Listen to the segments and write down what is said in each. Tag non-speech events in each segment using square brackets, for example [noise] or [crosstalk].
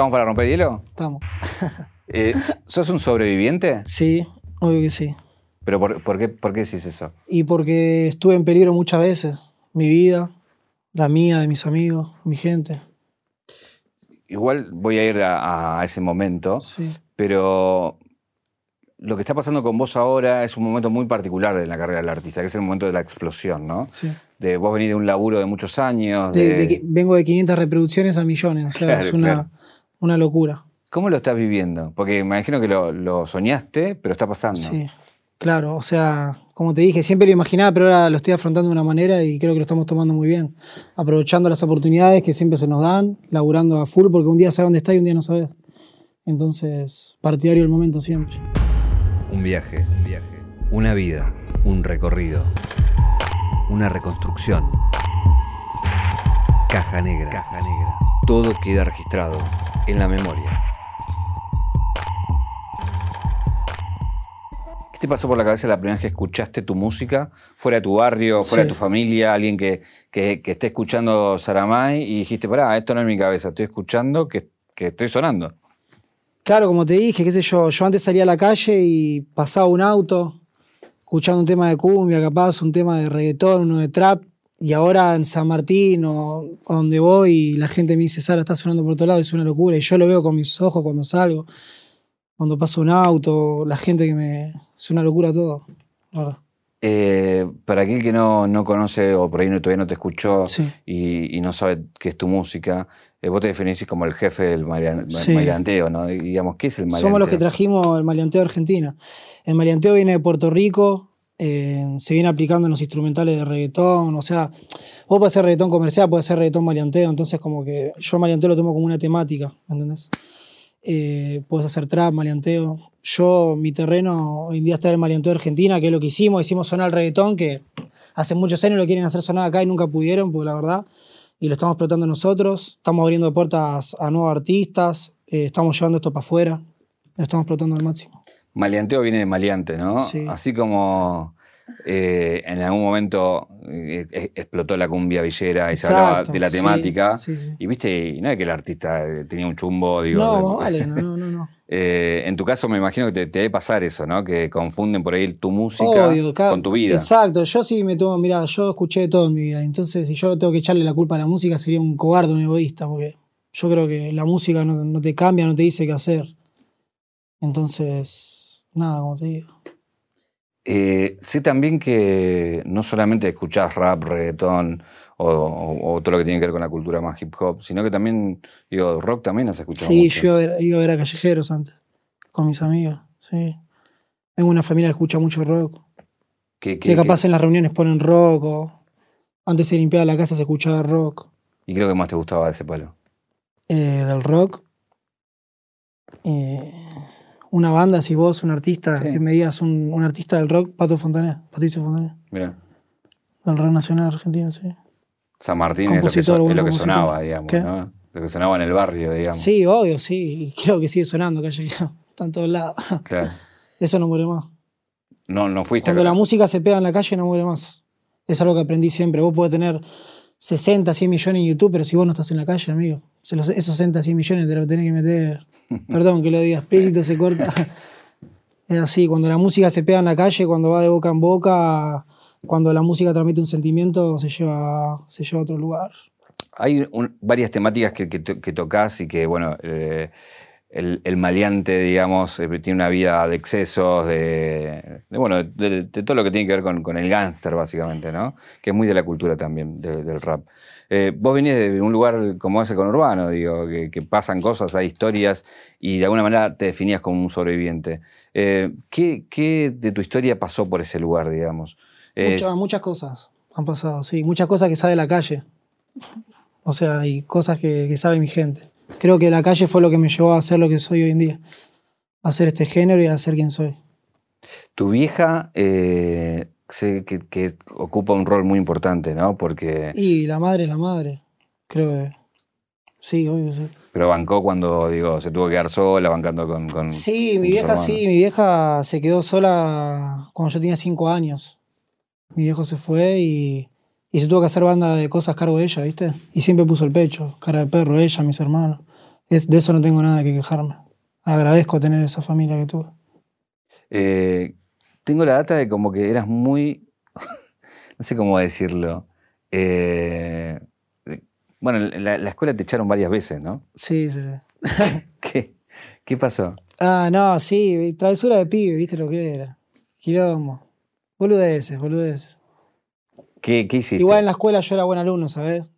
¿Estamos para romper hielo? Estamos. [laughs] Eh, ¿Sos un sobreviviente? Sí, obvio que sí. ¿Pero por, por qué, por qué decís eso? Y porque estuve en peligro muchas veces. Mi vida, la mía, de mis amigos, mi gente. Igual voy a ir a, a ese momento, Sí. pero lo que está pasando con vos ahora es un momento muy particular en la carrera del artista, que es el momento de la explosión, ¿no? sí. De vos venís de un laburo de muchos años. De- de- de que- vengo de 500 reproducciones a millones. O sea, [laughs] Claro, es una, claro. Una locura. ¿Cómo lo estás viviendo? Porque me imagino que lo, lo soñaste, pero está pasando. Sí, claro. O sea, como te dije, siempre lo imaginaba, pero ahora lo estoy afrontando de una manera y creo que lo estamos tomando muy bien. Aprovechando las oportunidades que siempre se nos dan, laburando a full, porque un día sabes dónde está y un día no sabes. Entonces, partidario del momento siempre. Un viaje, un viaje. Una vida, un recorrido. Una reconstrucción. Caja negra. Caja negra. Todo queda registrado en la memoria. ¿Qué te pasó por la cabeza la primera vez que escuchaste tu música? Fuera de tu barrio, fuera Sí. de tu familia, alguien que, que, que esté escuchando Saramay y dijiste, pará, esto no es mi cabeza, estoy escuchando que, que estoy sonando. Claro, como te dije, qué sé yo, yo antes salía a la calle y pasaba un auto escuchando un tema de cumbia, capaz, un tema de reggaetón, uno de trap, y ahora en San Martín o a donde voy la gente me dice, Sara, está sonando por otro lado, es una locura, y yo lo veo con mis ojos cuando salgo, cuando paso un auto, la gente que me... es una locura todo. Eh, para aquel que no, no conoce o por ahí no- todavía no te escuchó Sí. y, y no sabe qué es tu música, eh, vos te definís como el jefe del malean- Sí. maleanteo, ¿no? Y digamos, ¿qué es el maleanteo? Somos los que trajimos el maleanteo de Argentina. El maleanteo viene de Puerto Rico, eh, se viene aplicando en los instrumentales de reggaetón, o sea, vos podés hacer reggaetón comercial, podés hacer reggaetón maleanteo, entonces como que yo maleanteo lo tomo como una temática, ¿entendés? Eh, puedes hacer trap, maleanteo. Yo, mi terreno hoy en día está el maleanteo de Argentina, que es lo que hicimos, hicimos sonar el reggaetón, que hace muchos años lo quieren hacer sonar acá y nunca pudieron, porque la verdad, y lo estamos explotando nosotros, estamos abriendo puertas a nuevos artistas, eh, estamos llevando esto para afuera, lo estamos explotando al máximo. Maleanteo viene de maleante, ¿no? Sí. Así como eh, en algún momento eh, explotó la cumbia villera y se hablaba Exacto, de la temática. sí, sí. Y viste, y no es que el artista eh, tenía un chumbo, digo. no, de- vale, [laughs] no, no, no. no. Eh, en tu caso me imagino que te, te debe pasar eso, ¿no? Que confunden por ahí tu música Obvio, cada- con tu vida. Exacto, yo sí me tomo, mira, yo escuché de todo en mi vida, entonces si yo tengo que echarle la culpa a la música sería un cobarde, un egoísta, porque yo creo que la música no, no te cambia, no te dice qué hacer. Entonces, nada, como te digo. Eh, sé también que no solamente escuchás rap, reggaetón o, o- o todo lo que tiene que ver con la cultura más hip hop, sino que también, digo, rock también has escuchado Sí, mucho. yo iba a, ver, iba a ver a callejeros antes, con mis amigos, sí. Tengo una familia que escucha mucho rock, ¿Qué- que qué- capaz en las reuniones ponen rock, o antes se limpiaba la casa se escuchaba rock. ¿Y creo que más te gustaba de ese palo? eh, del rock. eh, una banda, si vos, un artista, Sí. que me digas un, un artista del rock, Pato Fontané, Patricio Fontané, Mira, del rock nacional argentino, sí. San Martín es lo que, Compositor, so- es buen lo que compositor. sonaba, digamos, ¿Qué? ¿no? Lo que sonaba en el barrio, digamos. Sí, obvio, sí. y Creo que sigue sonando callejero. [laughs] Está en todos lados. Claro. [laughs] Eso no muere más. No, no fuiste Cuando acá. la música se pega en la calle, no muere más. Es algo que aprendí siempre. Vos podés tener 60, 100 millones en YouTube, pero si vos no estás en la calle, amigo, se los- esos 60, 100 millones te los tenés que meter. [laughs] Perdón que lo diga explícito, se corta. Es así, cuando la música se pega en la calle, cuando va de boca en boca, cuando la música transmite un sentimiento, se lleva, se lleva a otro lugar. Hay un- varias temáticas que, que, que tocas y que, bueno, eh, el, el maleante, digamos, eh, tiene una vida de excesos, de, de, bueno, de, de todo lo que tiene que ver con, con el gángster, básicamente, ¿no? Que es muy de la cultura también, de- del rap. Eh, vos venís de un lugar como es el conurbano, digo, que, que pasan cosas, hay historias, y de alguna manera te definías como un sobreviviente. Eh, ¿qué, qué de tu historia pasó por ese lugar, digamos? Muchas, muchas cosas han pasado, sí. Muchas cosas que sabe la calle. O sea, hay cosas que, que sabe mi gente. Creo que la calle fue lo que me llevó a ser lo que soy hoy en día. A ser este género y a ser quien soy. Tu vieja eh, que, que ocupa un rol muy importante, ¿no? Porque. Y la madre es la madre. Creo que. Sí, obvio, sí. Pero bancó cuando, digo, se tuvo que quedar sola, bancando con. con- Sí, con mi vieja hermanos. sí, mi vieja se quedó sola cuando yo tenía cinco años. Mi viejo se fue y, y se tuvo que hacer banda de cosas cargo de ella, ¿viste? Y siempre puso el pecho, cara de perro, ella, mis hermanos. Es, de eso no tengo nada que quejarme. Agradezco tener esa familia que tuve. Eh, tengo la data de como que eras muy, [laughs] no sé cómo decirlo. Eh, bueno, en la, la escuela te echaron varias veces, ¿no? Sí, sí, sí. [laughs] ¿Qué, ¿Qué pasó? Ah, no, sí, travesura de pibe, viste lo que era. Quilombo. Boludeces, boludeces. ¿Qué, qué hiciste? Igual en la escuela yo era buen alumno, ¿sabes?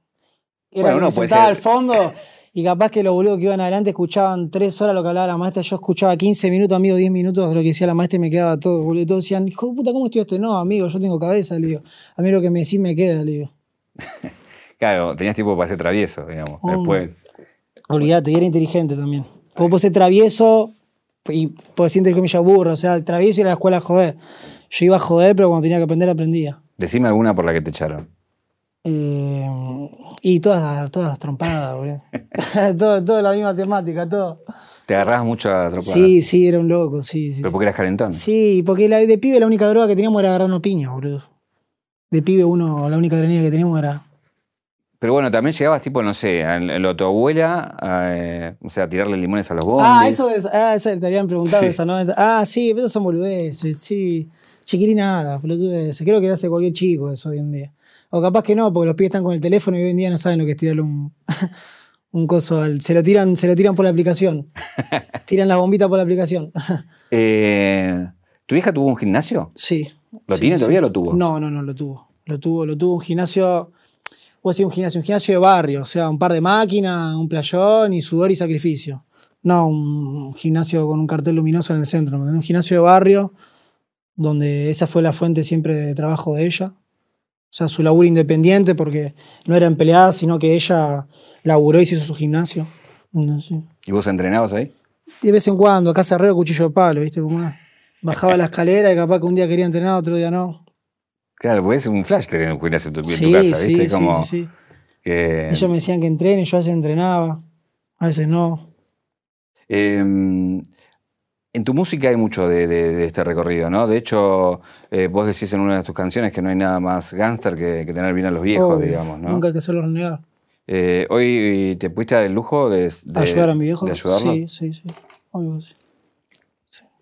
Era Bueno, uno me puede sentaba ser- al fondo [laughs] y capaz que los boludos que iban adelante escuchaban tres horas lo que hablaba la maestra. Yo escuchaba 15 minutos, amigo, 10 minutos lo que decía la maestra y me quedaba todo, boludo. Y Todos decían, hijo de puta, ¿cómo estudiaste? No, amigo, yo tengo cabeza, le digo. A mí lo que me decís me queda, le digo. [laughs] Claro, tenías tiempo para ser travieso, digamos. Oh. Después. Olvídate, y era inteligente también. Vos podés ser travieso y podés ser, entre comillas, burro. O sea, travieso y la escuela a joder. Yo iba a joder, pero cuando tenía que aprender, aprendía. Decime alguna por la que te echaron. Eh, y todas, todas trompadas, boludo. [laughs] todo, todo la misma temática, todo. Te agarrabas mucho a tropada. Sí, sí, era un loco, sí, sí. Pero porque eras calentón. Sí, porque la, de pibe la única droga que teníamos era agarrarnos piñas, boludo. De pibe uno, la única granilla que teníamos era... Pero bueno, también llegabas tipo, no sé, a lo tu abuela, eh, o sea, a tirarle limones a los bondis. Ah, eso es, ah, eso te habían preguntado Sí. esa, ¿no? Ah, sí, pero esos son boludeces, sí. Chiquirinada, boludeces. Creo que lo hace cualquier chico eso hoy en día. O capaz que no, porque los pibes están con el teléfono y hoy en día no saben lo que es tirarle un, [laughs] un coso al. Se lo tiran, se lo tiran por la aplicación. [laughs] Tiran la bombita por la aplicación. [laughs] Eh, ¿Tu vieja tuvo un gimnasio? sí. ¿Lo Sí, tiene sí. todavía o lo tuvo? No, no, no, lo tuvo. Lo tuvo, lo tuvo un gimnasio. Vos decís un gimnasio, un gimnasio de barrio, o sea, un par de máquinas, un playón y sudor y sacrificio. No un gimnasio con un cartel luminoso en el centro, un gimnasio de barrio donde esa fue la fuente siempre de trabajo de ella. O sea, su laburo independiente porque no era empleada, sino que ella laburó y se hizo su gimnasio. No sé. ¿Y vos entrenabas ahí? De vez en cuando, acá cerreo, cuchillo de palo, ¿viste? Como. Bajaba la escalera y capaz que un día quería entrenar, otro día no. Claro, porque es un flash tener un gimnasio en tu, Sí, casa, ¿viste? sí, Como sí, sí. que... Ellos me decían que entrene, yo a veces entrenaba, a veces no. Eh, en tu música hay mucho de, de- de este recorrido, ¿no? De hecho, eh, vos decís en una de tus canciones que no hay nada más gángster que, que tener bien a los viejos, digamos, ¿no? Nunca hay que hacerlo renegar. Eh, ¿Hoy te pudiste dar el lujo de, de- ¿Ayudar a mi viejo? de ayudarlo? Sí, sí, sí. Obvio sí.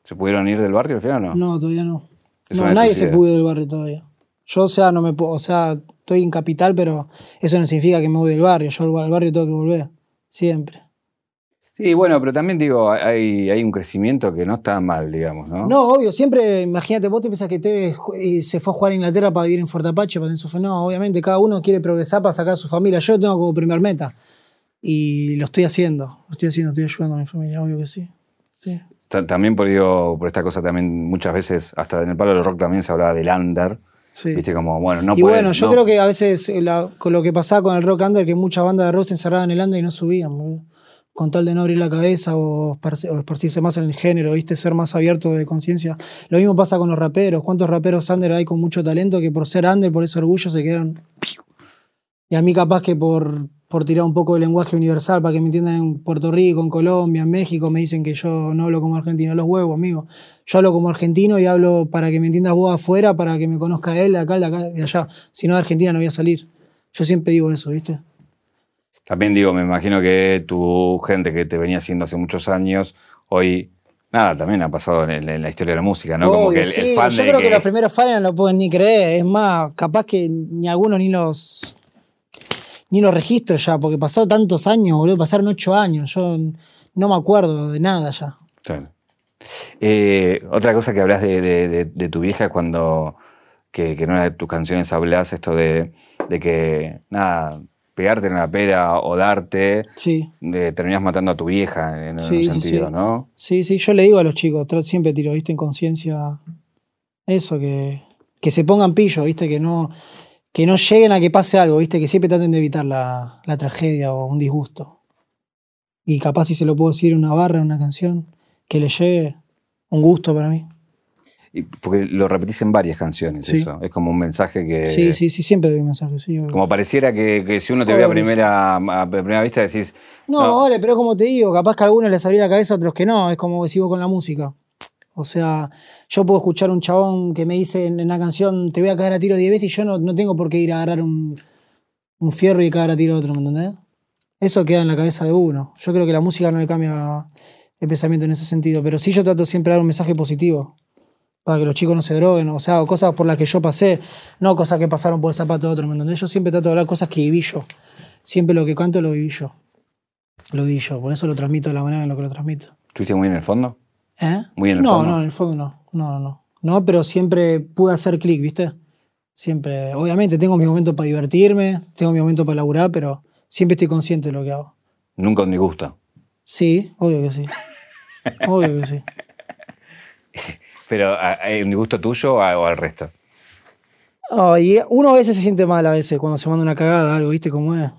¿Se pudieron ir del barrio al final o no? No, todavía no. Es No, nadie se pudo del barrio todavía. Yo, o sea, no me puedo, o sea, estoy en capital, pero eso no significa que me voy del barrio. Yo al barrio tengo que volver. Siempre. Sí, bueno, pero también digo, hay, hay un crecimiento que no está mal, digamos, ¿no? No, obvio, siempre, imagínate, vos te pensás que Tevez se fue a jugar a Inglaterra para vivir en Fuerte Apache, para tener su fe- No, obviamente, cada uno quiere progresar para sacar a su familia. Yo lo tengo como primer meta. Y lo estoy haciendo. Lo estoy haciendo, estoy ayudando a mi familia, obvio que sí. Sí. Ta- También por, digo, por esta cosa también muchas veces, hasta en el palo del rock también se hablaba del under, sí. viste, como, bueno, no y bueno, yo no- creo que a veces eh, la- con lo que pasaba con el rock under, que muchas bandas de rock se encerraban en el under y no subían, boludo. Con tal de no abrir la cabeza o, esparci- o esparcirse más en el género, ¿viste? ser más abierto de conciencia. Lo mismo pasa con los raperos. ¿Cuántos raperos under hay con mucho talento que por ser under, por ese orgullo, se quedaron... Y a mí capaz que por, por tirar un poco de lenguaje universal, para que me entiendan en Puerto Rico, en Colombia, en México, me dicen que yo no hablo como argentino. Los huevos, amigo. Yo hablo como argentino y hablo para que me entiendas vos afuera, para que me conozca él, de acá, de acá, de allá. Si no, de Argentina no voy a salir. Yo siempre digo eso, ¿viste? También digo, me imagino que tu gente que te venía haciendo hace muchos años, hoy, nada, también ha pasado en, en la historia de la música, ¿no? Como que el, el sí, fan yo de creo que, que, los primeros fans no lo pueden ni creer. Es más, capaz que ni algunos ni los ni los registro ya, porque pasado tantos años, boludo, pasaron ocho años. Yo no me acuerdo de nada ya. Claro. Eh, otra cosa que hablas de, de- de- de tu vieja cuando, que, que en una de tus canciones hablas esto de, de que, nada, pegarte en la pera o darte, Sí. eh, terminás matando a tu vieja en Sí, un sentido, sí. ¿no? Sí, sí, yo le digo a los chicos, siempre tiro, viste, en conciencia, eso, que, que se pongan pillo, viste, que no, que no lleguen a que pase algo, viste, que siempre traten de evitar la, la tragedia o un disgusto. Y capaz si se lo puedo decir una barra, una canción, que le llegue un gusto para mí. Y porque lo repetís en varias canciones, Sí. eso. Es como un mensaje que. Sí, sí, sí, siempre doy mensajes, sí. obvio. Como pareciera que, que si uno te ve a sí. primera, a primera vista decís. No, No. vale, pero como te digo, capaz que a algunos les abría la cabeza, a otros que no. Es como que sigo con la música. O sea, yo puedo escuchar un chabón que me dice en en una canción, te voy a cagar a tiro 10 veces y yo no, no tengo por qué ir a agarrar un, un fierro y cagar a tiro a otro, ¿me entendés? eso queda en la cabeza de uno. Yo creo que la música no le cambia el pensamiento en ese sentido, pero sí yo trato siempre de dar un mensaje positivo para que los chicos no se droguen, o sea, cosas por las que yo pasé, no cosas que pasaron por el zapato de otro, ¿me entendés? Yo siempre trato de hablar cosas que viví yo. Siempre lo que canto lo viví yo. Lo viví yo, por eso lo transmito de la manera en la que lo transmito. ¿Estuviste muy en el fondo? ¿Eh? Muy en el no, fondo. no, en el fondo no. No, no, no. No, pero siempre pude hacer clic, ¿viste? Siempre. Obviamente tengo mi momento para divertirme, tengo mi momento para laburar, pero siempre estoy consciente de lo que hago. Nunca un disgusto. Sí, obvio que sí. [laughs] obvio que sí. [laughs] Pero ¿hay un disgusto tuyo o al resto? Ay, uno a veces se siente mal a veces cuando se manda una cagada, algo, ¿viste cómo es?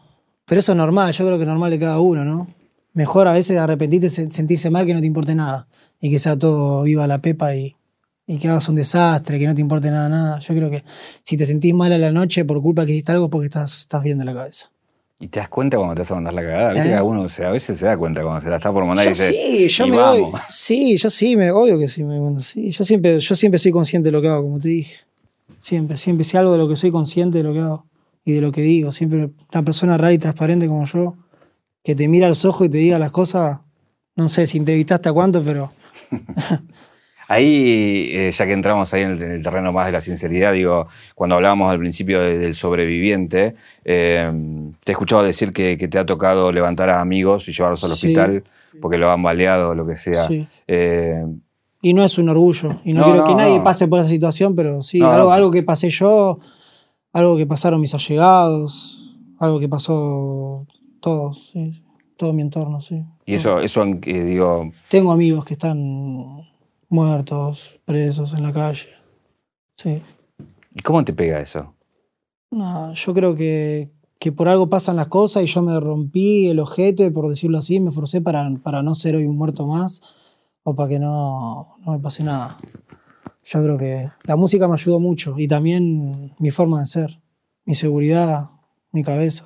Pero eso es normal, yo creo que es normal de cada uno, ¿no? Mejor a veces arrepentirte, se- sentirse mal que no te importe nada. Y que sea todo viva la pepa y, que hagas un desastre, que no te importe nada, nada. Yo creo que si te sentís mal a la noche por culpa que hiciste algo es porque estás, estás bien la cabeza. ¿Y te das cuenta cuando te vas a mandar la cagada? ¿Viste ¿Eh? uno a veces se da cuenta cuando se la está por mandar y dice, sí, yo "Y me vamos". doy. Sí, yo sí, me, obvio que sí me mando. Sí, yo siempre, yo siempre soy consciente de lo que hago, como te dije. Siempre, siempre. Si algo de lo que soy consciente de lo que hago y de lo que digo. Siempre una persona real y transparente como yo, que te mira a los ojos y te diga las cosas, no sé si entrevistaste a cuánto, pero [laughs] Ahí, eh, ya que entramos ahí en el, en el terreno más de la sinceridad, digo, cuando hablábamos al principio de- del sobreviviente, eh, te he escuchado decir que, que te ha tocado levantar a amigos y llevarlos al Sí. hospital porque lo han baleado o lo que sea. Sí. Eh, Y no es un orgullo. Y no, No, quiero no, que nadie no. pase por esa situación, pero sí, algo, que pasé yo, algo que pasaron mis allegados, algo que pasó todos, sí, todo mi entorno, sí. y eso, eso eh, digo, Tengo amigos que están muertos, presos en la calle. Sí. ¿y cómo te pega eso? No, yo creo que, que por algo pasan las cosas y yo me rompí el ojete, por decirlo así, me forcé para, para no ser hoy un muerto más o para que no, no me pase nada. Yo creo que la música me ayudó mucho y también mi forma de ser, mi seguridad, mi cabeza.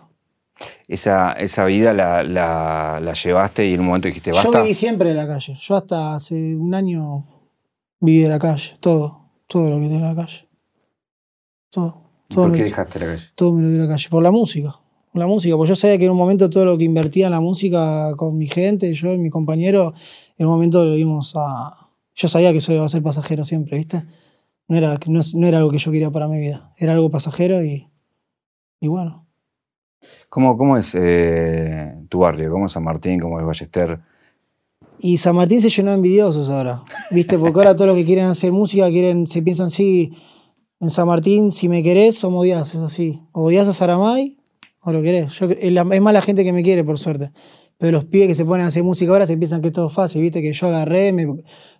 Esa, esa vida la, la- la llevaste y en un momento dijiste, Yo basta. viví siempre de la calle. Yo hasta hace un año viví de la calle, todo, todo lo que tiene la calle. Todo. todo ¿Por me- qué dejaste la calle? todo me lo dio la calle. Por la música. Por la música. Porque yo sabía que en un momento todo lo que invertía en la música con mi gente, yo y mi compañero, en un momento lo íbamos a. Yo sabía que eso iba a ser pasajero siempre, ¿viste? No era, no era algo que yo quería para mi vida. Era algo pasajero y. Y bueno. ¿Cómo, cómo es eh, tu barrio? ¿Cómo es San Martín? ¿Cómo es Ballester? Y San Martín se llenó de envidiosos ahora. ¿Viste? Porque ahora todos los que quieren hacer música quieren, se piensan, sí, en San Martín, si me querés o me odias, es así. O odias a Saramay o lo querés. Yo, es, más la gente que me quiere, por suerte. Pero los pibes que se ponen a hacer música ahora se piensan que es todo fácil, ¿viste? Que yo agarré, me,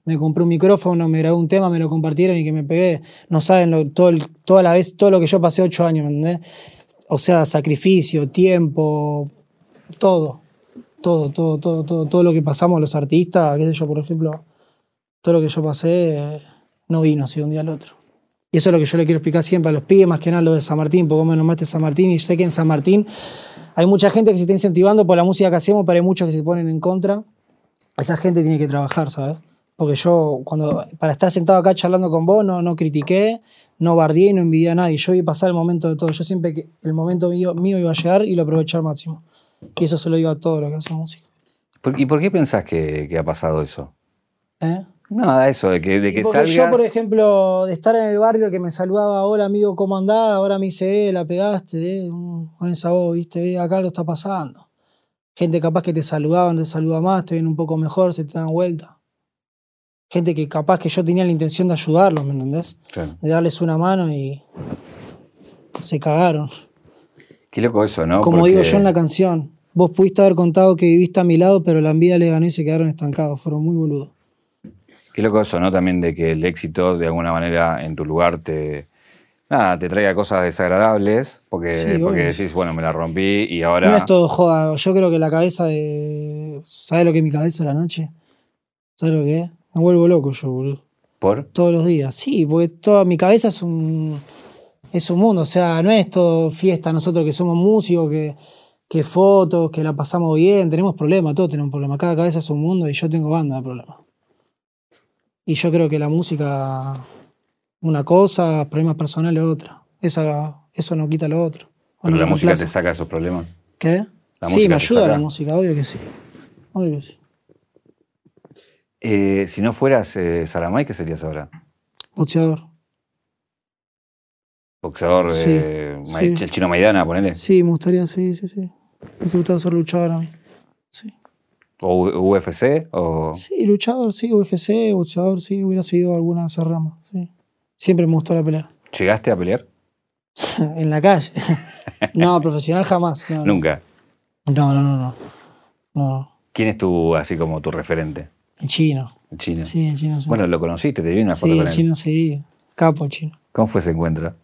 me compré un micrófono, me grabé un tema, me lo compartieron y que me pegué. No saben lo, todo, toda la vez, todo lo que yo pasé ocho años, ¿me entendés? O sea, sacrificio, tiempo, todo todo, todo, todo, todo, todo lo que pasamos los artistas, qué sé yo, por ejemplo, todo lo que yo pasé no vino así de un día al otro. Y eso es lo que yo le quiero explicar siempre a los pibes, más que nada lo de San Martín, porque vos me nombraste San Martín y sé que en San Martín hay mucha gente que se está incentivando por la música que hacemos, pero hay muchos que se ponen en contra. Esa gente tiene que trabajar, ¿sabes? Porque yo, cuando para estar sentado acá charlando con vos, no, no critiqué, no bardié y no envidié a nadie. Yo vi pasar el momento de todo. Yo siempre que el momento mío, mío iba a llegar y lo aproveché al máximo. Y eso se lo digo a todos los que hacen música. ¿Por- ¿Y por qué pensás que, que ha pasado eso? ¿Eh? Nada, eso, de que, de que Porque salgas. yo, por ejemplo, de estar en el barrio que me saludaba, hola amigo, ¿cómo andás? Ahora me dice, eh, la pegaste, eh, con esa voz, viste, eh, acá lo está pasando. Gente capaz que te saludaban, te saluda más, te ven un poco mejor, se te dan vuelta. Gente que capaz que yo tenía la intención de ayudarlos, ¿me entendés? Claro. De darles una mano y se cagaron. Qué loco eso, ¿no? Como Porque- digo yo en la canción, vos pudiste haber contado que viviste a mi lado, pero la envidia le ganó y se quedaron estancados, fueron muy boludos. Qué loco eso, ¿no? También de que el éxito de alguna manera en tu lugar te. Nada, te traiga cosas desagradables, porque, Sí, porque obvio. decís, bueno, me la rompí y ahora. No es todo joda. Yo creo que la cabeza de. ¿Sabes lo que es mi cabeza a la noche? ¿Sabes lo que es? Me vuelvo loco yo, boludo. ¿Por? Todos los días. Sí, porque toda mi cabeza es un. Es un mundo. O sea, no es todo fiesta nosotros que somos músicos, que, que fotos, que la pasamos bien. Tenemos problemas, todos tenemos problemas. Cada cabeza es un mundo y yo tengo banda de problemas. Y yo creo que la música, una cosa, problemas personales otra. Esa, eso no quita lo otro. Pero no la música te saca esos problemas. ¿Qué? Sí, me ayuda la música, obvio que sí. Obvio que sí. Eh, si no fueras eh, Saramay, ¿qué serías ahora? Boxeador. Boxeador, Sí, eh, el chino Maidana, ponele. Sí, me gustaría, sí, sí, sí. Me gustaría ser luchador a mí. Sí. O UFC, o... Sí, luchador, sí, UFC, boxeador, sí, hubiera seguido alguna de esas ramas, sí. Siempre me gustó la pelea. ¿Llegaste a pelear? [laughs] en la calle. [laughs] no, profesional jamás. No. Nunca. No, no, no, no. No, ¿Quién es tu, así como tu referente? el chino. El chino. Sí, el chino. sí. Bueno, lo conociste, te vi una foto sí, con el chino sí. Capo el chino. ¿Cómo fue ese encuentro?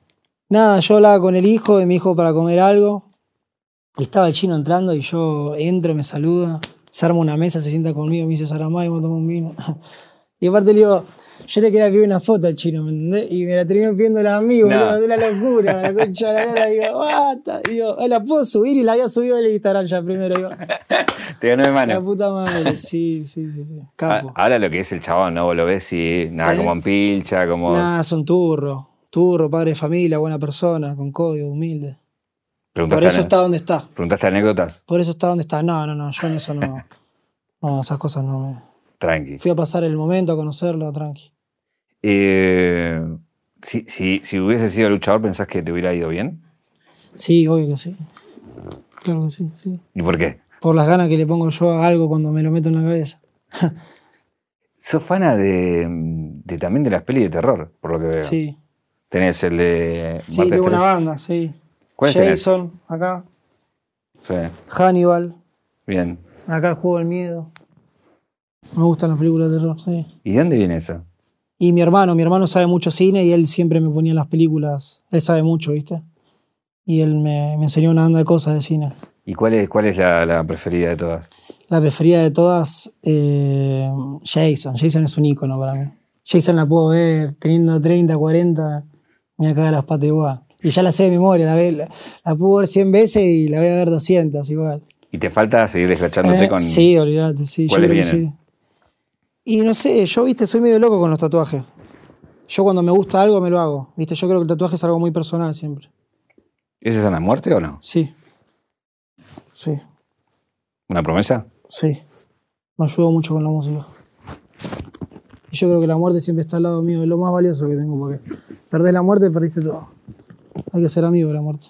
Nada, yo hablaba con el hijo de mi hijo para comer algo. Y estaba el chino entrando y yo entro, me saluda, se arma una mesa, se sienta conmigo, me dice Saramay, vamos a tomar un vino. [laughs] Y aparte le digo, yo le quería pedir una foto al chino, ¿me entendés? Y me la terminó pidiendo la amigo, No. boludo, de una locura, la concha de la lora. Digo, basta. Digo, "Ah, la puedo subir y la había subido el Instagram ya primero. Digo, [laughs] Te ganó de la mano. puta madre, sí, sí, sí, sí. Ah, Capo. Ahora lo que es el chabón, ¿no? Vos lo ves y nada, ¿Eh? como en pilcha, como... Nada, son turro. Turro, padre de familia, buena persona, con código, humilde. Por eso está donde está. preguntaste anécdotas, Por eso está donde está. No, no, no, yo en eso no. [laughs] No, esas cosas no me. tranqui. Fui a pasar el momento, a conocerlo, tranqui. Eh, si, si, si hubiese sido luchador, ¿pensás que te hubiera ido bien? Sí, obvio que sí. Claro que sí, sí. ¿Y por qué? Por las ganas que le pongo yo a algo cuando me lo meto en la cabeza. [laughs] Sos fana de, de también de las pelis de terror, por lo que veo. Sí. Tenés el de Sí, tengo una 13. banda, sí. Jason, acá. Sí, Hannibal, bien. acá el juego del miedo. Me gustan las películas de terror, sí. ¿Y de dónde viene eso? Y mi hermano, mi hermano sabe mucho cine y él siempre me ponía las películas. Él sabe mucho, ¿viste? Y él me, me enseñó una banda de cosas de cine. ¿Y cuál es, cuál es la, la preferida de todas? La preferida de todas, eh, Jason. Jason es un ícono para mí. Jason la puedo ver teniendo 30, 40, me voy a cagar las patas igual. Y ya la sé de memoria, la, ve- la, la puedo ver 100 veces y la voy a ver 200 igual. ¿Y te falta seguir desgachándote Eh, con...? Sí, olvídate, sí. Yo ¿Cuáles creo que sí. Y no sé, yo, viste, soy medio loco con los tatuajes. Yo cuando me gusta algo me lo hago. Viste, yo creo que el tatuaje es algo muy personal siempre. ¿Esa es una muerte o no? Sí. Sí, ¿Una promesa? sí. Me ayudó mucho con la música. Y yo creo que la muerte siempre está al lado mío, es lo más valioso que tengo, porque perdés la muerte, perdiste todo. Hay que ser amigo de la muerte.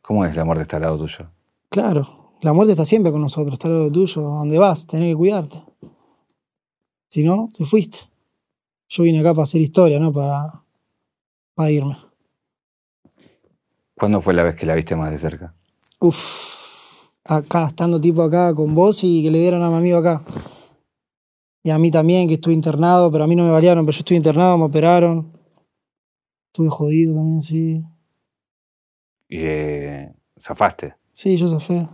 ¿Cómo es la muerte está al lado tuyo? Claro, la muerte está siempre con nosotros, está al lado tuyo. Donde vas, tenés que cuidarte. Si no, te fuiste. Yo vine acá para hacer historia, no para, para irme. ¿Cuándo fue la vez que la viste más de cerca? Uf, acá, estando tipo acá con vos y que le dieron a mi amigo acá. Y a mí también, que estuve internado, pero a mí no me balearon, pero yo estuve internado, me operaron. Estuve jodido también, sí. Y, eh, ¿Zafaste? Sí, yo zafé.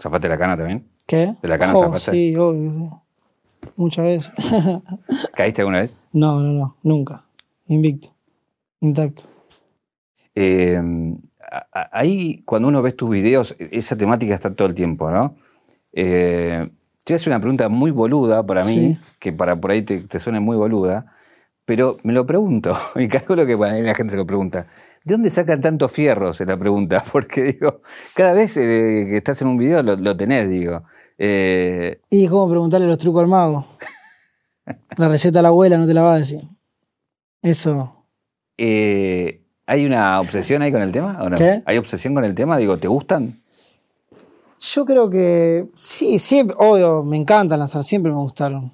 ¿Zafaste la cana también? ¿Qué? ¿De la cana Oh, zafaste? Sí, obvio, sí. Muchas veces. [laughs] ¿Caíste alguna vez? no, no, no, nunca. Invicto. Intacto. Eh, a- ahí, cuando uno ve tus videos, esa temática está todo el tiempo, ¿no? Eh, te voy a hacer una pregunta muy boluda para mí, Sí. que para por ahí te, te suene muy boluda, pero me lo pregunto, [laughs] y calculo que para mí la gente se lo pregunta. ¿De dónde sacan tantos fierros? Es la pregunta, [laughs] porque digo, cada vez eh, que estás en un video lo, lo tenés, digo. Eh, Y es como preguntarle los trucos al mago. [laughs] La receta a la abuela no te la va a decir. Eso. eh, ¿Hay una obsesión ahí con el tema? ¿o no? ¿Qué? ¿Hay obsesión con el tema? Digo, ¿te gustan? Yo creo que sí, siempre, obvio, me encantan las siempre me gustaron.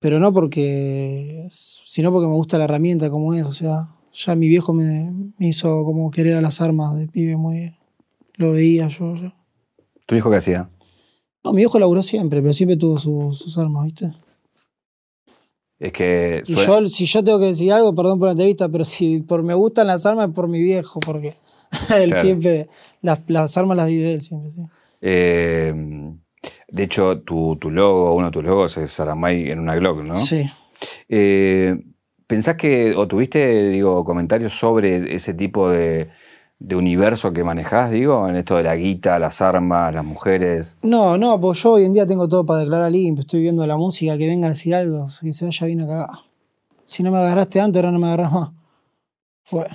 Pero no porque, sino porque me gusta la herramienta como es. O sea, ya mi viejo me, me hizo como querer a las armas de pibe muy. Lo veía yo. yo. ¿Tu hijo qué hacía? No, mi viejo laburó siempre, pero siempre tuvo su- sus armas, ¿viste? Es que Y yo, si yo tengo que decir algo, perdón por la entrevista, pero si por me gustan las armas es por mi viejo, porque [laughs] él Claro. siempre, las, las armas las vi de él siempre, sí. Eh, de hecho, tu, tu logo, uno de tus logos es Saramay en una Glock, ¿no? Sí. Eh, ¿Pensás que, o tuviste, digo, comentarios sobre ese tipo de, de universo que manejás, digo, en esto de la guita, las armas, las mujeres? No, no, pues yo hoy en día tengo todo para declarar limpio, estoy viendo la música, que venga a decir algo, que se vaya bien a cagar. Si no me agarraste antes, ahora no me agarras más. Fue.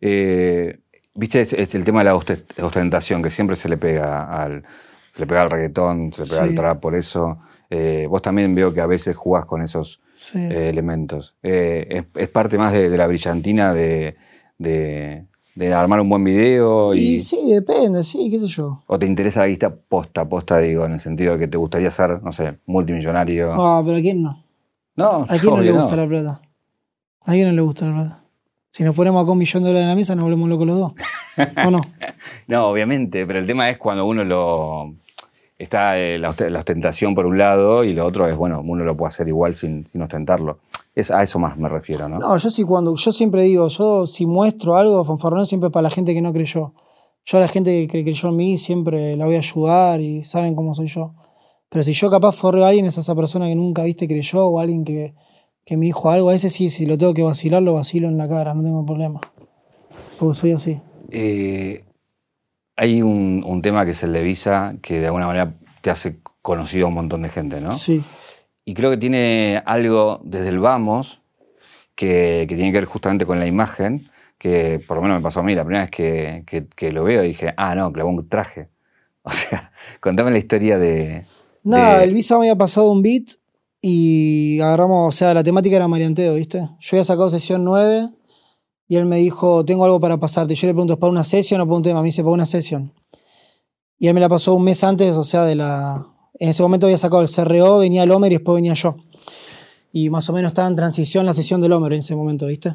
Eh, Viste, es, es el tema de la oste- ostentación, que siempre se le pega al, se le pega al reggaetón, se le pega al Sí. trap, por eso. eh, vos también veo que a veces jugás con esos Sí. eh, elementos. Eh, es, es parte más de, de la brillantina de, de- de armar un buen video y, y sí, depende, sí, qué sé yo. o te interesa la lista posta, posta, digo, en el sentido de que te gustaría ser, no sé, multimillonario. Ah, pero ¿a quién no? no, ¿A quién no le gusta la plata? ¿A quién no le gusta la plata? Si nos ponemos acá un millón de dólares en la mesa, nos volvemos locos los dos. ¿O no? [laughs] No, obviamente, pero el tema es cuando uno lo. Está eh, la, ost- la ostentación por un lado y lo otro es, bueno, uno lo puede hacer igual sin, sin ostentarlo. Es, a eso más me refiero, ¿no? No, yo sí cuando, yo siempre digo, yo si muestro algo, fanfarrón siempre para la gente que no creyó. Yo a la gente que creyó en mí siempre la voy a ayudar y saben cómo soy yo. Pero si yo capaz forreo a alguien, es esa persona que nunca viste creyó o alguien que, que me dijo algo, a ese sí, si lo tengo que vacilar, lo vacilo en la cara, no tengo problema. Porque soy así. Eh, hay un, un tema que es el de Visa que de alguna manera te hace conocido a un montón de gente, ¿no? Sí. Y creo que tiene algo desde el vamos que, que tiene que ver justamente con la imagen, que por lo menos me pasó a mí la primera vez que, que- que lo veo dije, ah, no, clavó un traje. [laughs] O sea, contame la historia de... Nada, de- el Visa me había pasado un beat y agarramos, o sea, la temática era marianteo, ¿viste? Yo había sacado sesión 9 y él me dijo, tengo algo para pasarte. Yo le pregunto, ¿es para una sesión o para un tema? Me dice, para una sesión. Y él me la pasó un mes antes, o sea, de la... En ese momento había sacado el CRO, venía el Homer y después venía yo. Y más o menos estaba en transición la sesión del Homer en ese momento, ¿viste?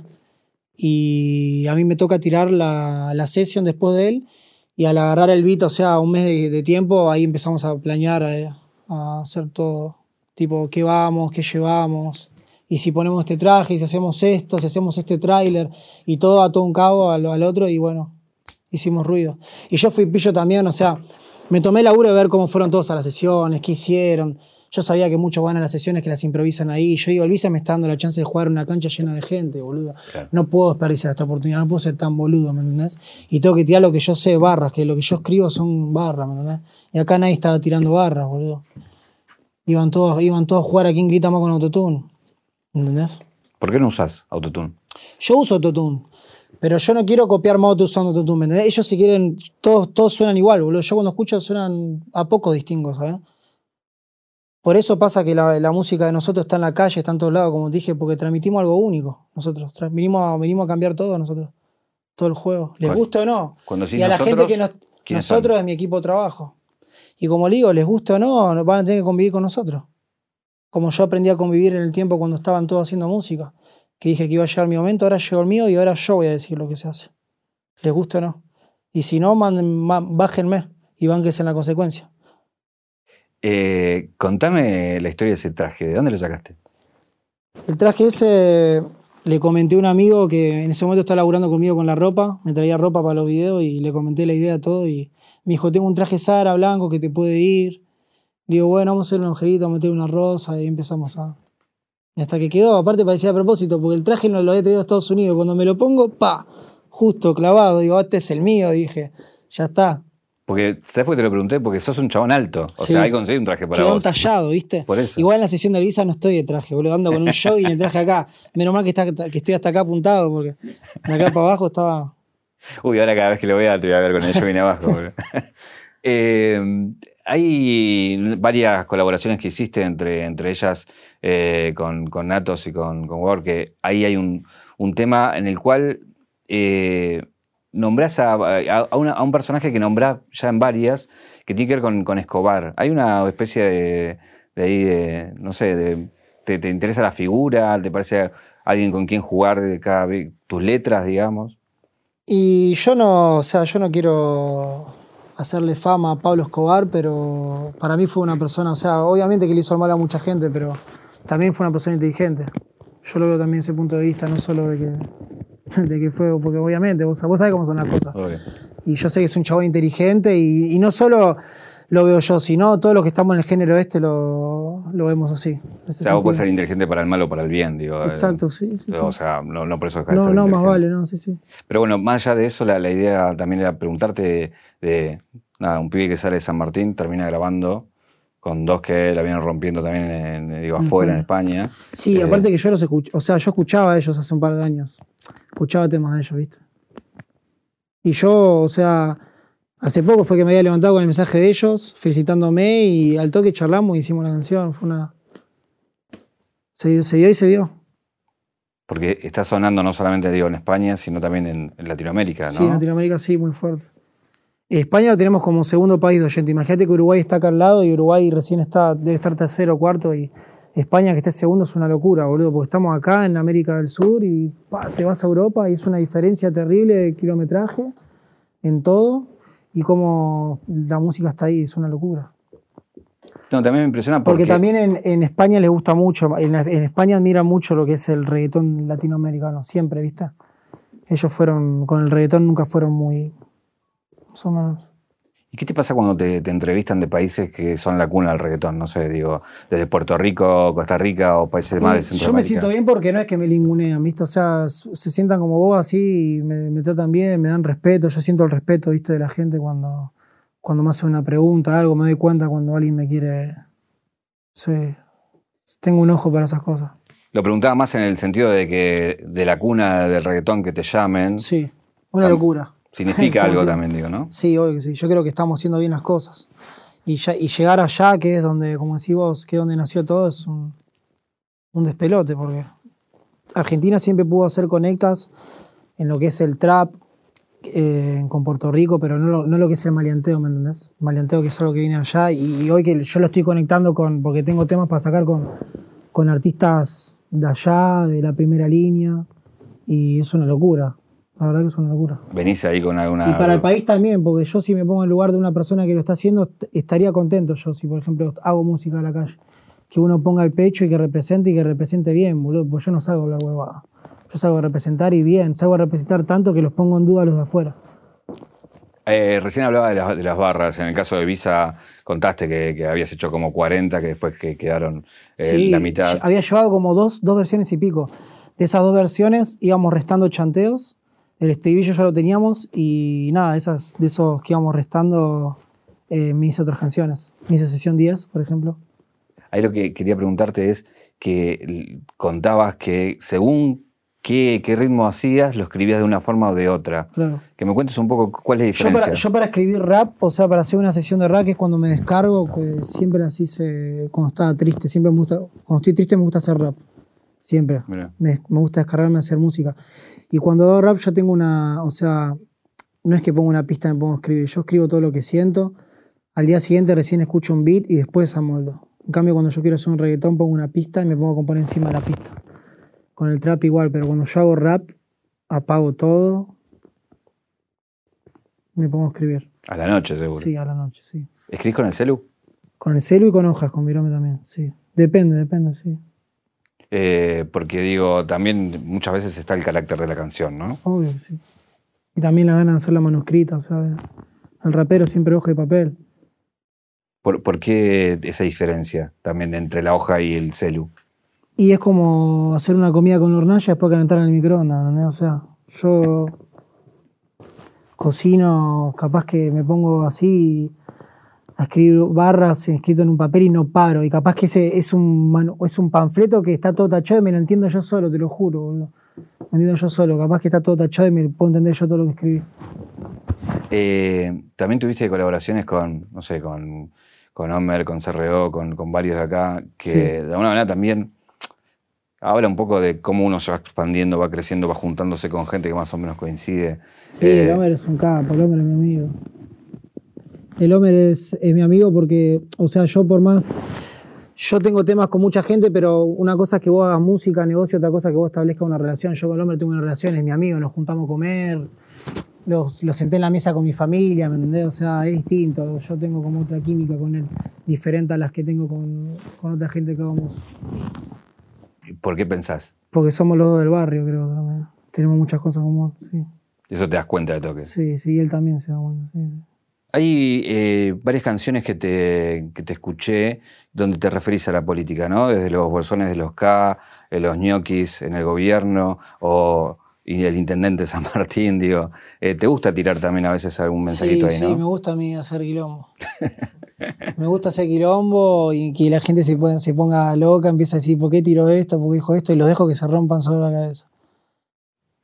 Y a mí me toca tirar la, la sesión después de él. Y al agarrar el beat, o sea, un mes de, de tiempo, ahí empezamos a planear, eh, a hacer todo. Tipo, qué vamos, qué llevamos. Y si ponemos este traje, y si hacemos esto, si hacemos este tráiler. Y todo a todo un cabo al, al otro. Y bueno, hicimos ruido. Y yo fui pillo también, o sea, me tomé el laburo de ver cómo fueron todos a las sesiones, qué hicieron. Yo sabía que muchos van a las sesiones que las improvisan ahí. Yo digo, el Visa me está dando la chance de jugar en una cancha llena de gente, boludo. Claro. No puedo desperdiciar esta oportunidad, no puedo ser tan boludo, ¿me entendés? Y tengo que tirar lo que yo sé, barras, que lo que yo escribo son barras, ¿me entendés? Y acá nadie estaba tirando barras, boludo. Iban todos, iban todos a jugar a quién grita más con autotune. ¿Me ¿Entendés? ¿Por qué no usas autotune? Yo uso autotune, pero yo no quiero copiar moto usando autotune, ¿me entendés? Ellos si quieren, todos, todos suenan igual, boludo. Yo cuando escucho suenan a poco distintos, ¿sabes? Por eso pasa que la, la música de nosotros está en la calle, está en todos lados, como te dije, porque transmitimos algo único. Nosotros venimos a, venimos a cambiar todo nosotros. Todo el juego. ¿Les gusta o no? Cuando y a la gente que nos, nosotros es mi equipo de trabajo. Y como le digo, les gusta o no, van a tener que convivir con nosotros. Como yo aprendí a convivir en el tiempo cuando estaban todos haciendo música. Que dije que iba a llegar mi momento, ahora llegó el mío y ahora yo voy a decir lo que se hace. ¿Les gusta o no? Y si no, manden, ma- bájenme y bánquense en la consecuencia. Eh, contame la historia de ese traje. ¿De dónde lo sacaste? El traje ese le comenté a un amigo que en ese momento está laburando conmigo con la ropa, me traía ropa para los videos y le comenté la idea todo y me dijo, tengo un traje Sara blanco que te puede ir. Digo, bueno, vamos a hacer un agujerito, vamos a meter una rosa y empezamos a... Y hasta que quedó, aparte parecía a propósito, porque el traje no lo había traído a Estados Unidos. Cuando me lo pongo, pa, justo clavado, digo, este es el mío, dije, ya está. Porque, ¿sabes por qué te lo pregunté? Porque sos un chabón alto. O Sí. sea, hay que conseguir un traje para Quedó vos. entallado, ¿viste? Por eso. Igual en la sesión de Visa no estoy de traje, boludo. Ando con un [laughs] jogging y el traje acá. Menos mal que, está, que estoy hasta acá apuntado, porque de acá para abajo estaba. Uy, ahora cada vez que lo vea te voy a ver con el jogging abajo. boludo. [laughs] Eh, hay varias colaboraciones que hiciste, entre, entre ellas eh, con, con Natos y con, con Word, que ahí hay un, un tema en el cual eh, nombrás a, a- un personaje que nombrás ya en varias, que tiene que ver con, con Escobar. Hay una especie de, de ahí, de, no sé, de, te, te interesa la figura? ¿Te parece alguien con quien jugar cada tus letras, digamos? Y yo no, o sea, yo no quiero hacerle fama a Pablo Escobar, pero para mí fue una persona, o sea, obviamente que le hizo el mal a mucha gente, pero también fue una persona inteligente. Yo lo veo también desde ese punto de vista, no solo de que, [laughs] de que fue, porque obviamente, vos, vos sabés cómo son las cosas. Obvio. Y yo sé que es un chabón inteligente y, y no solo lo veo yo, sino todos los que estamos en el género este lo, lo vemos así. O sea, vos puedes ser inteligente para el mal o para el bien, digo. eh, Exacto, sí, O sea, no, no por eso deja de No, ser no, más vale, no, sí, sí. Pero bueno, más allá de eso, la, la idea también era preguntarte de, nada, un pibe que sale de San Martín, termina grabando con dos que la vienen rompiendo también, en, digo, afuera, en España. Sí, Eh, aparte que yo los escuché, o sea, yo escuchaba a ellos hace un par de años. Escuchaba temas de ellos, ¿viste? Y yo, o sea, hace poco fue que me había levantado con el mensaje de ellos, felicitándome y al toque charlamos y hicimos la canción. Fue una. Se, se dio y se dio. Porque está sonando no solamente, digo, en España, sino también en, en Latinoamérica, ¿no? Sí, en Latinoamérica sí, muy fuerte. España lo tenemos como segundo país de oyente. Imagínate que Uruguay está acá al lado y Uruguay recién está, debe estar tercero o cuarto y España que esté segundo es una locura, boludo, porque estamos acá en América del Sur y pa, te vas a Europa y es una diferencia terrible de kilometraje en todo y como la música está ahí, es una locura. No, también me impresiona porque, Porque también en, en España les gusta mucho, en, en España admiran mucho lo que es el reggaetón latinoamericano, siempre, ¿viste? Ellos fueron, con el reggaetón nunca fueron muy, más o menos. ¿Y qué te pasa cuando te, te entrevistan de países que son la cuna del reggaetón? No sé, digo, desde Puerto Rico, Costa Rica o países más de Y yo Centroamérica. me siento bien porque no es que me lingunean, ¿viste? O sea, se sientan como vos así, y me, me tratan bien, me dan respeto. Yo siento el respeto, ¿viste? De la gente cuando, cuando me hacen una pregunta, algo, me doy cuenta cuando alguien me quiere. Sí. Tengo un ojo para esas cosas. Lo preguntaba más en el sentido de que de la cuna del reggaetón que te llamen, Sí. Una locura. Significa [laughs] algo también, digo, ¿no? Sí, obvio que sí. Yo creo que estamos haciendo bien las cosas. Y, ya- y llegar allá, que es donde, como decís vos, que es donde nació todo, es un, un despelote, porque Argentina siempre pudo hacer conectas en lo que es el trap eh, con Puerto Rico, pero no lo, no lo que es el maleanteo, ¿me entendés? Maleanteo que es algo que viene allá y, y hoy que yo lo estoy conectando con, porque tengo temas para sacar con, con artistas de allá, de la primera línea, y es una locura. La verdad que es una locura. Venís ahí con alguna... Y para el país también, porque yo si me pongo en lugar de una persona que lo está haciendo, est- estaría contento yo si, por ejemplo, hago música a la calle. Que uno ponga el pecho y que represente y que represente bien, boludo, porque yo no salgo a hablar huevada. Yo salgo a representar y bien, salgo a representar tanto que los pongo en duda a los de afuera. Eh, recién hablaba de las, de las barras. En el caso de Visa contaste que, que habías hecho como 40, que después que quedaron eh, Sí, la mitad. Había llevado como dos, dos versiones y pico. De esas dos versiones íbamos restando chanteos, el estribillo ya lo teníamos y nada, esas, de esos que íbamos restando eh, me hice otras canciones. Me hice sesión 10, por ejemplo. Ahí lo que quería preguntarte es que contabas que según qué, qué ritmo hacías, lo escribías de una forma o de otra. Claro. Que me cuentes un poco cuál es la Yo diferencia. para, yo para escribir rap, o sea, para hacer una sesión de rap, que es cuando me descargo, que siempre así se. Cuando estaba triste, siempre me gusta. Cuando estoy triste me gusta hacer rap. Siempre. Me, me gusta descargarme a hacer música. Y cuando hago rap, yo tengo una. O sea, no es que pongo una pista y me pongo a escribir. Yo escribo todo lo que siento. Al día siguiente recién escucho un beat y después amoldo. En cambio, cuando yo quiero hacer un reggaetón, pongo una pista y me pongo a componer encima de la pista. Con el trap igual, pero cuando yo hago rap, apago todo. Me pongo a escribir. A la noche, seguro. Sí, a la noche, sí. ¿Escribís con el celu? Con el celu y con hojas, con virome también, sí. Depende, depende, sí. Eh, porque digo, también muchas veces está el carácter de la canción, ¿no? Obvio que sí. Y también la gana de hacer la manuscrita, o sea, el rapero siempre hoja y papel. ¿Por, por qué esa diferencia también entre la hoja y el celu? Y es como hacer una comida con hornalla y después calentar en el microondas, ¿entendés? O sea, yo [laughs] cocino, capaz que me pongo así a escribir barras escrito en un papel y no paro. Y capaz que ese es un, es un panfleto que está todo tachado y me lo entiendo yo solo, te lo juro, boludo. Me entiendo yo solo. Capaz que está todo tachado y me puedo entender yo todo lo que escribí. Eh, también tuviste colaboraciones con, no sé, con, con Homer, con CRO, con, con varios de acá, que Sí. de alguna manera también habla un poco de cómo uno se va expandiendo, va creciendo, va juntándose con gente que más o menos coincide. Sí, Eh, Homer es un capo, Homer es mi amigo. El Homer es, es mi amigo porque, o sea, yo por más. Yo tengo temas con mucha gente, pero una cosa es que vos hagas música, negocio, otra cosa es que vos establezcas una relación. Yo con el Homer tengo una relación, es mi amigo, nos juntamos a comer, lo, lo senté en la mesa con mi familia, ¿me entendés? O sea, es distinto. Yo tengo como otra química con él, diferente a las que tengo con, con otra gente que hago música. ¿Por qué pensás? Porque somos los dos del barrio, creo. también. Tenemos muchas cosas como sí. Eso te das cuenta de toque. Sí, sí, él también se da cuenta, sí. Sí. Hay eh, varias canciones que te, que te escuché donde te referís a la política, ¿no? Desde los bolsones de los K, eh, los ñoquis en el gobierno o y el intendente San [laughs] Martín, digo. Eh, ¿Te gusta tirar también a veces algún mensajito sí, ahí, sí, no? me gusta a mí hacer quilombo. me gusta hacer quilombo y que la gente se, ponga- se ponga loca, empieza a decir, ¿por qué tiró esto? ¿Por qué dijo esto? Y los dejo que se rompan sobre la cabeza.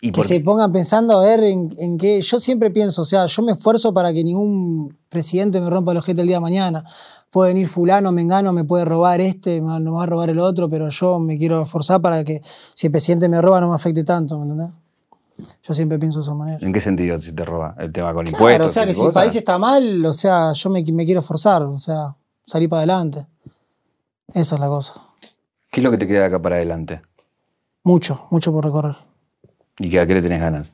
¿Y que por se pongan pensando a ver en, en qué. Yo siempre pienso, o sea, yo me esfuerzo para que ningún presidente me rompa el ojete el día de mañana. Puede venir fulano, mengano, me puede robar este, me va- me va a robar el otro, pero yo me quiero esforzar para que si el presidente me roba no me afecte tanto, ¿me entendés? Yo siempre pienso de esa manera. ¿En qué sentido si te roba? ¿El tema con Claro, impuestos? o sea, que si el país está mal, o sea, yo me, me quiero esforzar, o sea, salir para adelante. Esa es la cosa. ¿Qué es lo que te queda de acá para adelante? Mucho, mucho por recorrer. ¿Y que a qué le tenés ganas?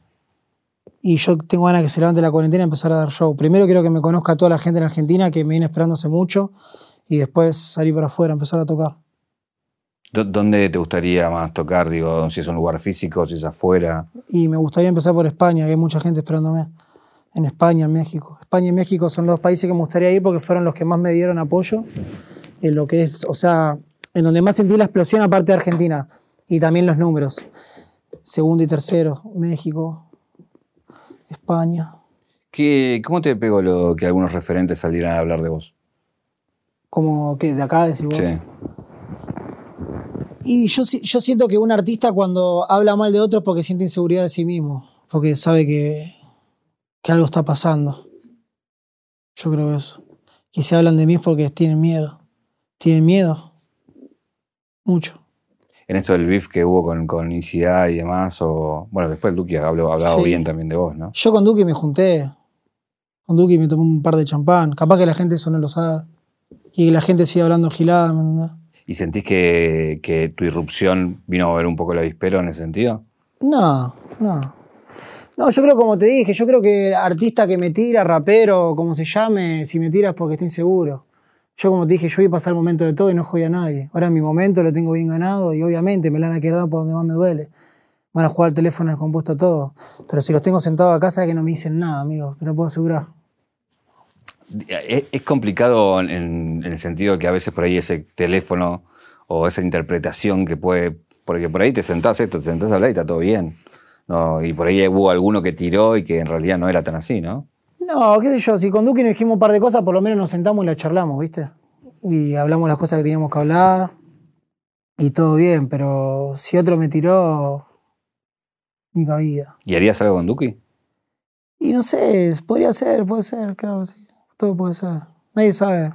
Y yo tengo ganas que se levante la cuarentena y empezar a dar show. Primero quiero que me conozca toda la gente en Argentina que me viene esperando hace mucho y después salir para afuera, empezar a tocar. ¿Dó- ¿Dónde te gustaría más tocar? Digo, si es un lugar físico, si es afuera. Y me gustaría empezar por España, que hay mucha gente esperándome. En España, en México. España y México son los países que me gustaría ir porque fueron los que más me dieron apoyo. En lo que es, o sea, en donde más sentí la explosión aparte de Argentina. Y también los números. Segundo y tercero, México, España. ¿Qué, ¿Cómo te pegó lo que algunos referentes salieran a hablar de vos? Como que de acá decís vos. Sí. Y yo, yo siento que un artista cuando habla mal de otros porque siente inseguridad de sí mismo, porque sabe que, que algo está pasando. Yo creo eso. Que si hablan de mí es porque tienen miedo. ¿Tienen miedo? Mucho. En esto del beef que hubo con, con Isidad y demás, o. Bueno, después Duki habló, hablado Sí. bien también de vos, ¿no? Yo con Duki me junté. Con Duki me tomé un par de champán. Capaz que la gente eso no lo sabe. Y que la gente sigue hablando gilada, ¿me entendés? ¿Y sentís que, que tu irrupción vino a ver un poco el avispero en ese sentido? No, no. No, yo creo, como te dije, yo creo que artista que me tira, rapero, como se llame, si me tira es porque está inseguro. Yo, como te dije, yo voy a pasar el momento de todo y no jodí a nadie. Ahora mi momento lo tengo bien ganado y obviamente me la van a quedar por donde más me duele. Van a jugar el teléfono descompuesto todo. Pero si los tengo sentados acá, sabes que no me dicen nada, amigo. Te lo puedo asegurar. Es, es complicado en el sentido que a veces por ahí ese teléfono o esa interpretación que puede. Porque por ahí te sentás esto, te sentás a hablar y está todo bien. No, y por ahí hubo alguno que tiró y que en realidad no era tan así, ¿no? No, qué sé yo, si con Duque nos dijimos un par de cosas, por lo menos nos sentamos y la charlamos, ¿viste? Y hablamos las cosas que teníamos que hablar y todo bien, pero si otro me tiró, ni cabida. ¿Y harías algo con Duki? Y no sé, podría ser, puede ser, claro, sí. Todo puede ser. Nadie sabe.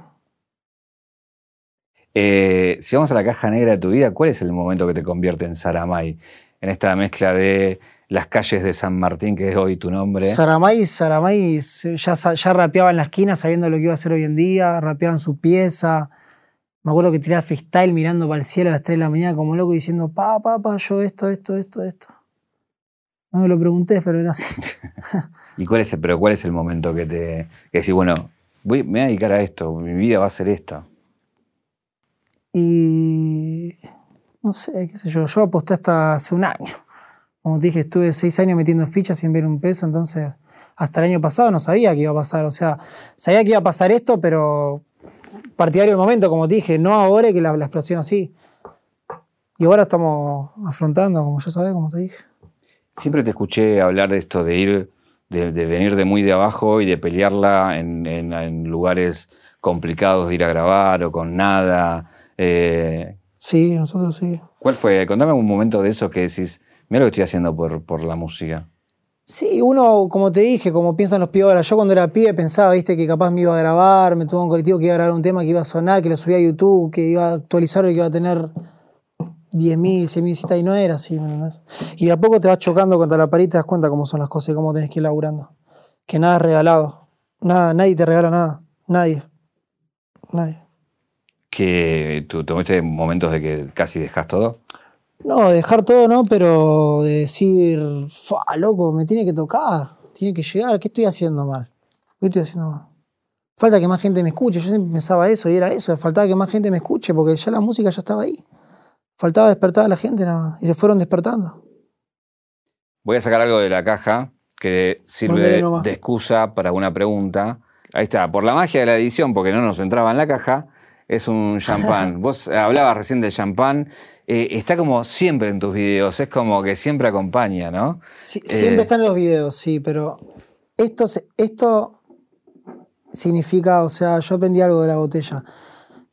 Eh, si vamos a la caja negra de tu vida, ¿cuál es el momento que te convierte en Saramay? En esta mezcla de las calles de San Martín, que es hoy tu nombre. Saramay, Saramay ya, ya rapeaba en la esquina sabiendo lo que iba a hacer hoy en día, rapeaba en su pieza. Me acuerdo que tiraba freestyle mirando para el cielo a las 3 de la mañana como loco diciendo, pa, pa, pa, yo esto, esto, esto, esto. No me lo pregunté, pero era así. [laughs] ¿Y cuál es el, pero cuál es el momento que te que decís, bueno, voy, me voy a dedicar a esto, mi vida va a ser esto? Y no sé, qué sé yo, yo aposté hasta hace un año. Como te dije, estuve seis años metiendo fichas sin ver un peso, entonces hasta el año pasado no sabía qué iba a pasar. O sea, sabía que iba a pasar esto, pero partidario del momento, como te dije, no ahora y que la, la explosión así. Y ahora estamos afrontando, como ya sabes, como te dije. Siempre te escuché hablar de esto, de ir, de, de venir de muy de abajo y de pelearla en, en- en lugares complicados de ir a grabar o con nada. Eh, Sí, nosotros sí. ¿Cuál fue? Contame un momento de eso que decís, mira lo que estoy haciendo por, por la música. Sí, uno, como te dije, como piensan los pibes ahora, yo cuando era pibe pensaba, viste, que capaz me iba a grabar, me tuvo un colectivo que iba a grabar un tema que iba a sonar, que lo subía a YouTube, que iba a actualizarlo y que iba a tener 10.000, 100.000 visitas, y no era así, ¿me entendés? Y de a poco te vas chocando contra la pared y te das cuenta cómo son las cosas y cómo tenés que ir laburando. Que nada es regalado. Nada, nadie te regala nada. Nadie. Nadie. Que tú tuviste momentos de que casi dejas todo. No, dejar todo no, pero de decir, fa, loco, me tiene que tocar, tiene que llegar, ¿qué estoy haciendo mal? ¿Qué estoy haciendo mal? Falta que más gente me escuche, yo siempre pensaba eso y era eso, faltaba que más gente me escuche porque ya la música ya estaba ahí. Faltaba despertar a la gente nada más, y se fueron despertando. Voy a sacar algo de la caja que sirve de excusa para una pregunta. Ahí está, por la magia de la edición, porque no nos entraba en la caja, es un champán. [laughs] Vos hablabas recién del champán. eh, está como siempre en tus videos, es como que siempre acompaña, ¿no? Sí, siempre Eh. están en los videos, sí, pero esto, esto significa, o sea, yo aprendí algo de la botella,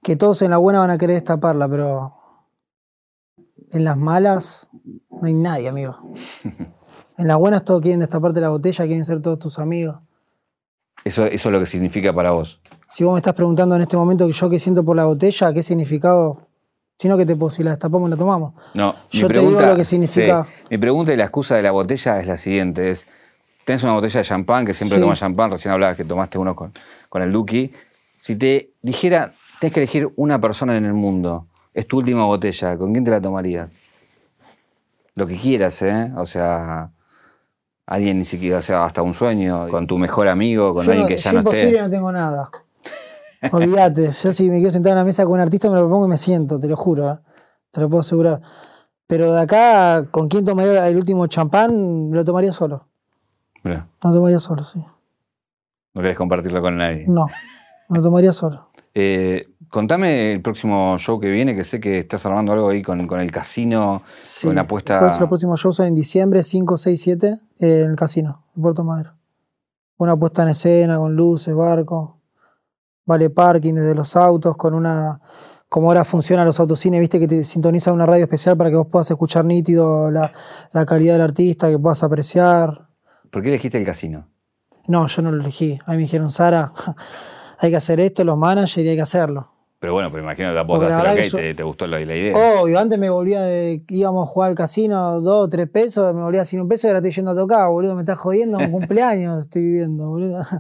que todos en la buena van a querer destaparla, pero en las malas no hay nadie, amigo. [laughs] En las buenas todos quieren destaparte la botella, quieren ser todos tus amigos. Eso, eso es lo que significa para vos. Si vos me estás preguntando en este momento yo qué siento por la botella, qué significado, sino que te puedo, si la destapamos la tomamos. No, Yo te digo lo que significa. sí, mi pregunta y la excusa de la botella es la siguiente: es, tenés una botella de champán, que siempre Sí. tomas champán, recién hablabas que tomaste uno con, con el Duki. Si te dijera, tenés que elegir una persona en el mundo, es tu última botella, ¿con quién te la tomarías? Lo que quieras, ¿eh? O sea, alguien ni siquiera, o sea, hasta un sueño, con tu mejor amigo, con Yo alguien que ya yo no imposible esté. no tengo nada. [laughs] Olvídate, yo si me quedo sentado en la mesa con un artista me lo pongo y me siento, te lo juro, ¿eh? te lo puedo asegurar. Pero de acá, ¿con quién tomaría el último champán? Lo tomaría solo. Mirá, Lo tomaría solo, sí. no querés compartirlo con nadie. No, lo tomaría solo. Eh, contame el próximo show que viene, que sé que estás armando algo ahí con, con el casino, Sí. con la apuesta. Los próximos shows son en diciembre, 5, 6, 7, eh, en el casino, en Puerto Madero. Una puesta en escena con luces, barco, vale parking desde los autos, con una. Como ahora funcionan los autocines, viste que te sintoniza una radio especial para que vos puedas escuchar nítido la, la calidad del artista, que puedas apreciar. ¿Por qué elegiste el casino? No, yo no lo elegí. A mí me dijeron, Sara, [laughs] hay que hacer esto, los managers, y hay que hacerlo. Pero bueno, pero imagino que la Porque la hacer que yo- te, te gustó la, la idea. Obvio, antes me volvía de íbamos a jugar al casino dos o tres pesos, me volvía sin un peso y ahora estoy yendo a tocar, boludo, me estás jodiendo, un [laughs] cumpleaños estoy viviendo, boludo. [laughs]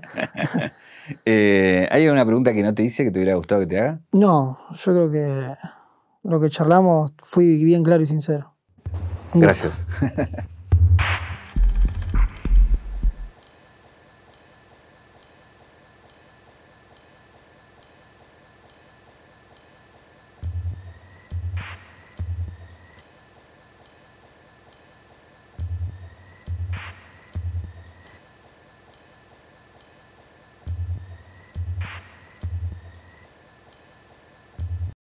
Eh, ¿Hay alguna pregunta que no te hice que te hubiera gustado que te haga? No, yo creo que lo que charlamos fui bien claro y sincero. Gracias. [laughs]